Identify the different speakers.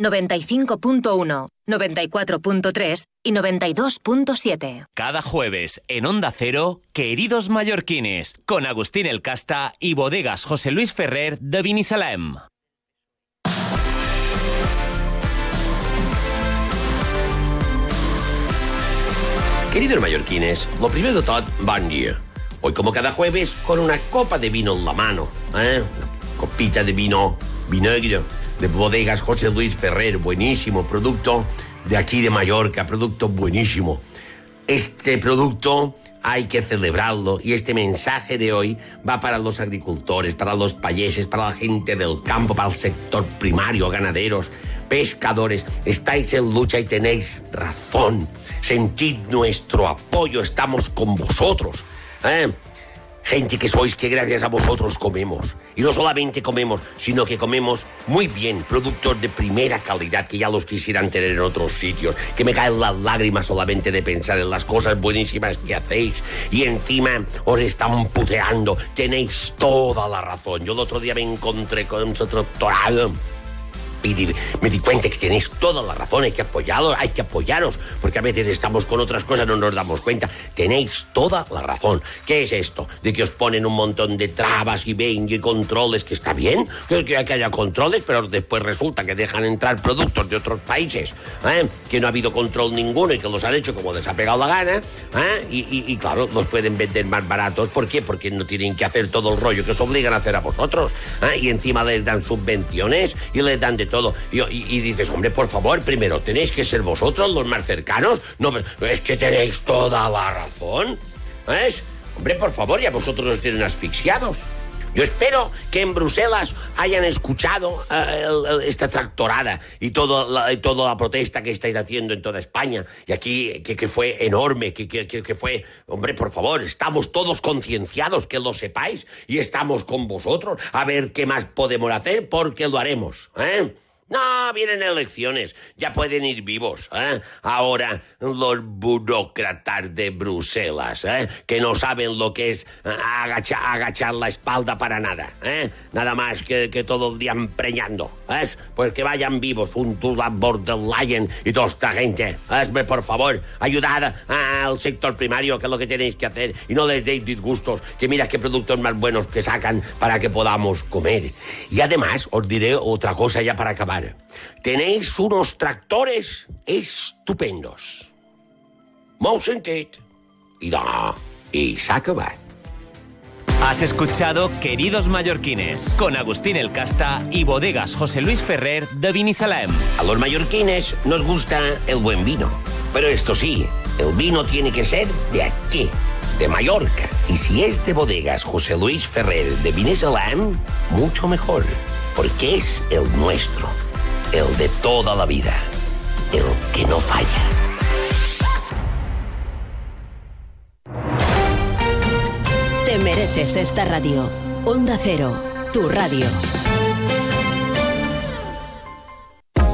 Speaker 1: 95.1, 94.3 y 92.7.
Speaker 2: Cada jueves en Onda Cero, Queridos Mallorquines, con Agustín El Casta y Bodegas José Luis Ferrer de Vinisalem.
Speaker 3: Queridos mallorquines, lo primero de todo, buen día. Hoy, como cada jueves, con una copa de vino en la mano. ¿eh? Una copita de vino vinagre de bodegas José Luis Ferrer, buenísimo producto de aquí de Mallorca, producto buenísimo. Este producto hay que celebrarlo y este mensaje de hoy va para los agricultores, para los payeses, para la gente del campo, para el sector primario, ganaderos, pescadores. Estáis en lucha y tenéis razón. Sentid nuestro apoyo, estamos con vosotros. ¿eh? Gente que sois que gracias a vosotros comemos. Y no solamente comemos, sino que comemos muy bien, productos de primera calidad que ya los quisieran tener en otros sitios. Que me caen las lágrimas solamente de pensar en las cosas buenísimas que hacéis. Y encima os están puteando. Tenéis toda la razón. Yo el otro día me encontré con un torado y di- me di cuenta que tenéis toda la razón, hay que apoyarlos, hay que apoyaros, porque a veces estamos con otras cosas, no nos damos cuenta. Tenéis toda la razón. ¿Qué es esto? De que os ponen un montón de trabas y ven y controles, que está bien, que, que- que haya controles, pero después resulta que dejan entrar productos de otros países, ¿eh? que no ha habido control ninguno y que los han hecho como les ha pegado la gana, ¿eh? y, y- y claro, los pueden vender más baratos. ¿Por qué? Porque no tienen que hacer todo el rollo que os obligan a hacer a vosotros. ¿eh? Y encima les dan subvenciones y les dan de todo. Y, dices, hombre, por favor, primero tenéis que ser vosotros los más cercanos. No, es que tenéis toda la razón. ¿Ves? Hombre, por favor, ya vosotros os tienen asfixiados. Yo espero que en Bruselas hayan escuchado eh, el- el- esta tractorada y, todo la, y toda la protesta que estáis haciendo en toda España. Y aquí, que, que fue enorme, que- que- que fue... Hombre, por favor, estamos todos concienciados, que lo sepáis, y estamos con vosotros a ver qué más podemos hacer, porque lo haremos. ¿eh? No, vienen elecciones, ya pueden ir vivos. ¿eh? Ahora los burócratas de Bruselas, ¿eh? que no saben lo que es eh, agachar, la espalda para nada. ¿eh? Nada más que, que todo el día empreñando. ¿eh? Pues que vayan vivos, un Tula Borderline y toda esta gente. ¿eh? Por favor, ayudad al sector primario, que es lo que tenéis que hacer, y no les deis disgustos, que mira qué productos más buenos que sacan para que podamos comer. Y además, os diré otra cosa ya para acabar. Tenéis unos tractores estupendos. Sentit. I de... I s'ha acabat.
Speaker 2: Has escuchado Queridos Mallorquines, con Agustín El Casta y Bodegas José Luis Ferrer de Vinisalem.
Speaker 3: A los mallorquines nos gusta el buen vino. Pero esto sí, el vino tiene que ser de aquí, de Mallorca. Y si es de bodegas José Luis Ferrer de Vinisalam, mucho mejor. Porque es el nuestro, el de toda la vida, el que no falla.
Speaker 4: Te mereces esta radio. Onda Cero, tu radio.